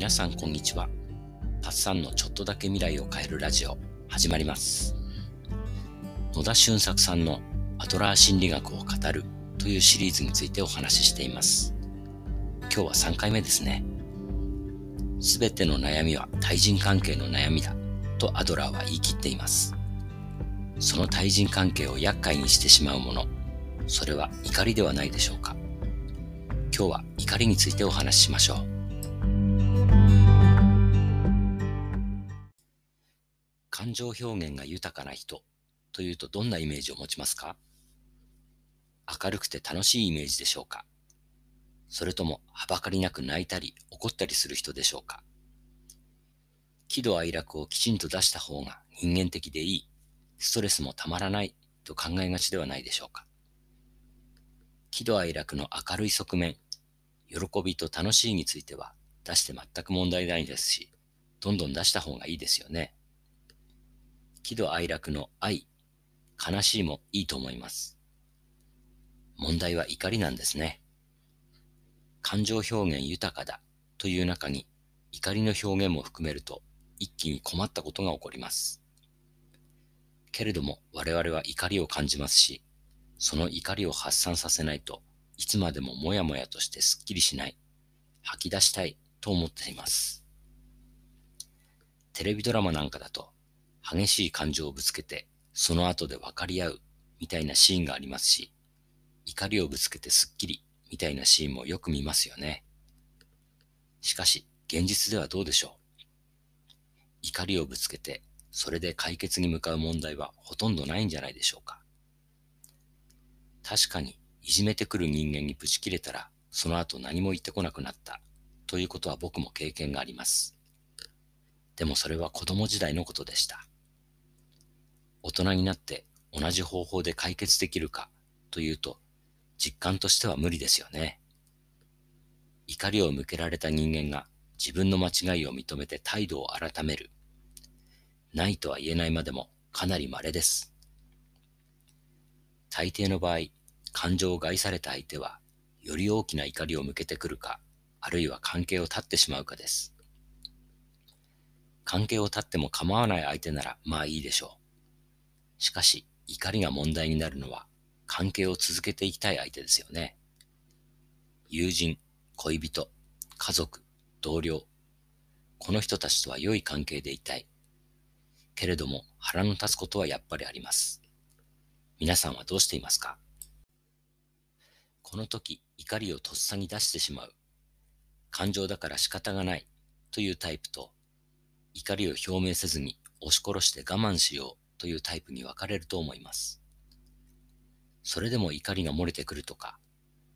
皆さんこんにちは。パッサンのちょっとだけ未来を変えるラジオ始まります。野田俊作さんのアドラー心理学を語るというシリーズについてお話ししています。今日は3回目ですね。すべての悩みは対人関係の悩みだとアドラーは言い切っています。その対人関係を厄介にしてしまうもの、それは怒りではないでしょうか。今日は怒りについてお話ししましょう。感情表現が豊かな人というとどんなイメージを持ちますか？明るくて楽しいイメージでしょうか？それともはばかりなく泣いたり怒ったりする人でしょうか？喜怒哀楽をきちんと出した方が人間的でいい、ストレスもたまらないと考えがちではないでしょうか？喜怒哀楽の明るい側面、喜びと楽しいについては出して全く問題ないですし、どんどん出した方がいいですよね。喜怒哀楽の愛、悲しいもいいと思います。問題は怒りなんですね。感情表現豊かだという中に怒りの表現も含めると一気に困ったことが起こります。けれども我々は怒りを感じますし、その怒りを発散させないといつまでももやもやとしてすっきりしない、吐き出したいと思っています。テレビドラマなんかだと激しい感情をぶつけてその後で分かり合うみたいなシーンがありますし、怒りをぶつけてすっきりみたいなシーンもよく見ますよね。しかし、現実ではどうでしょう？怒りをぶつけて、それで解決に向かう問題はほとんどないんじゃないでしょうか。確かに、いじめてくる人間にぶち切れたら、その後何も言ってこなくなった、ということは僕も経験があります。でもそれは子供時代のことでした。大人になって同じ方法で解決できるかというと、実感としては無理ですよね。怒りを向けられた人間が自分の間違いを認めて態度を改める。ないとは言えないまでもかなり稀です。大抵の場合、感情を害された相手は、より大きな怒りを向けてくるか、あるいは関係を断ってしまうかです。関係を断っても構わない相手ならまあいいでしょう。しかし、怒りが問題になるのは、関係を続けていきたい相手ですよね。友人、恋人、家族、同僚。この人たちとは良い関係でいたい。けれども腹の立つことはやっぱりあります。皆さんはどうしていますか？この時怒りをとっさに出してしまう。感情だから仕方がないというタイプと怒りを表明せずに押し殺して我慢しようというタイプに分かれると思います。それでも怒りが漏れてくるとか、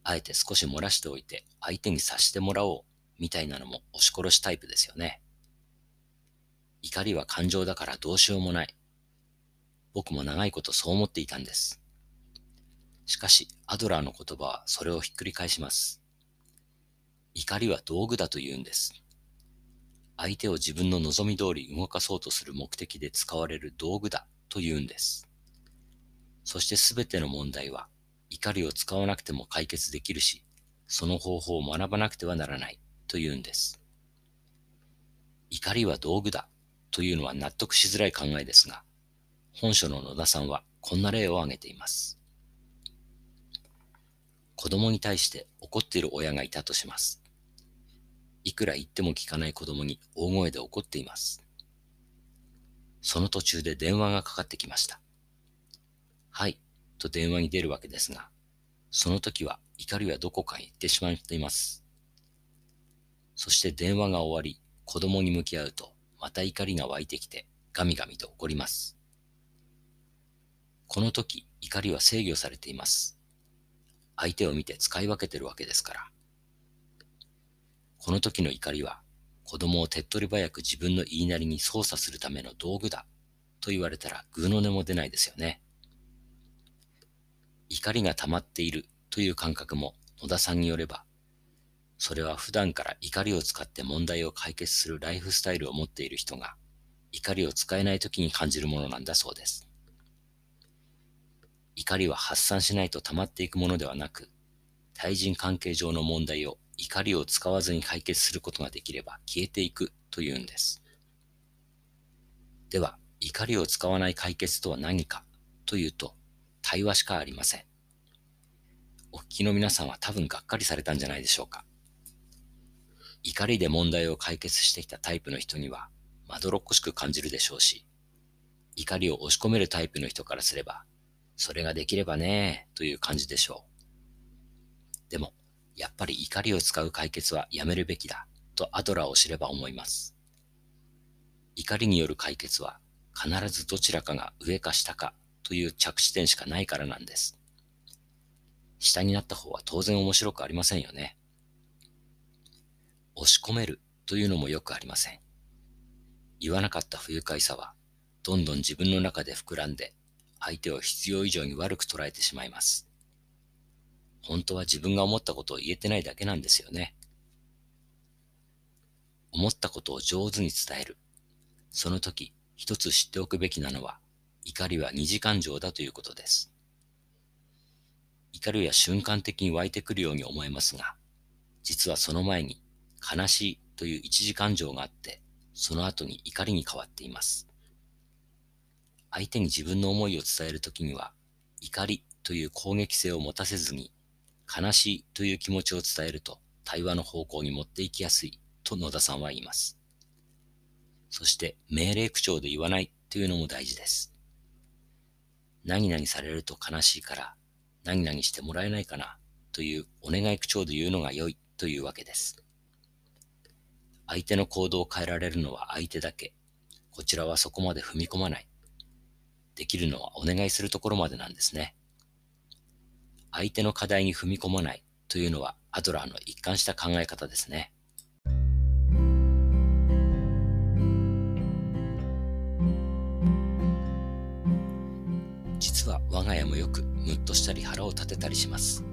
あえて少し漏らしておいて相手に察してもらおうみたいなのも押し殺しタイプですよね。怒りは感情だからどうしようもない。僕も長いことそう思っていたんです。しかし、アドラーの言葉はそれをひっくり返します。怒りは道具だと言うんです。相手を自分の望み通り動かそうとする目的で使われる道具だと言うんです。そしてすべての問題は怒りを使わなくても解決できるし、その方法を学ばなくてはならないと言うんです。怒りは道具だというのは納得しづらい考えですが、本書の野田さんはこんな例を挙げています。子供に対して怒っている親がいたとします。いくら言っても聞かない子供に大声で怒っています。その途中で電話がかかってきました。はい、と電話に出るわけですが、その時は怒りはどこかへ行ってしまっています。そして電話が終わり、子供に向き合うと、また怒りが湧いてきて、ガミガミと怒ります。この時、怒りは制御されています。相手を見て使い分けてるわけですから。この時の怒りは、子供を手っ取り早く自分の言いなりに操作するための道具だと言われたら、ぐうの音も出ないですよね。怒りが溜まっているという感覚も野田さんによれば、それは普段から怒りを使って問題を解決するライフスタイルを持っている人が怒りを使えない時に感じるものなんだそうです。怒りは発散しないと溜まっていくものではなく、対人関係上の問題を怒りを使わずに解決することができれば消えていくというんです。では、怒りを使わない解決とは何かというと、対話しかありません。お聞きの皆さんは多分がっかりされたんじゃないでしょうか。怒りで問題を解決してきたタイプの人には、まどろっこしく感じるでしょうし、怒りを押し込めるタイプの人からすれば、それができればねという感じでしょう。でも、やっぱり怒りを使う解決はやめるべきだとアドラーを知れば思います。怒りによる解決は必ずどちらかが上か下かという着地点しかないからなんです。下になった方は当然面白くありませんよね。押し込めるというのもよくありません。言わなかった不愉快さはどんどん自分の中で膨らんで相手を必要以上に悪く捉えてしまいます。本当は自分が思ったことを言えてないだけなんですよね。思ったことを上手に伝える。その時、一つ知っておくべきなのは、怒りは二次感情だということです。怒りは瞬間的に湧いてくるように思えますが、実はその前に悲しいという一次感情があって、その後に怒りに変わっています。相手に自分の思いを伝えるときには、怒りという攻撃性を持たせずに、悲しいという気持ちを伝えると対話の方向に持っていきやすいと野田さんは言います。そして命令口調で言わないというのも大事です。何々されると悲しいから何々してもらえないかなというお願い口調で言うのが良いというわけです。相手の行動を変えられるのは相手だけ。こちらはそこまで踏み込まない。できるのはお願いするところまでなんですね。相手の課題に踏み込まないというのはアドラーの一貫した考え方ですね。実は我が家もよくムッとしたり腹を立てたりします。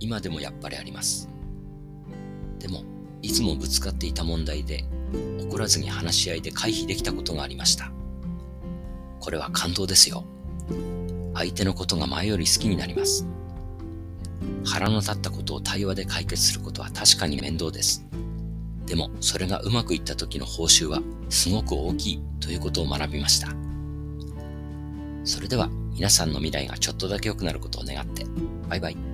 今でもやっぱりあります。でも、いつもぶつかっていた問題で怒らずに話し合いで回避できたことがありました。これは感動ですよ。相手のことが前より好きになります。腹の立ったことを対話で解決することは確かに面倒です。でも、それがうまくいった時の報酬はすごく大きいということを学びました。それでは、皆さんの未来がちょっとだけ良くなることを願って、バイバイ。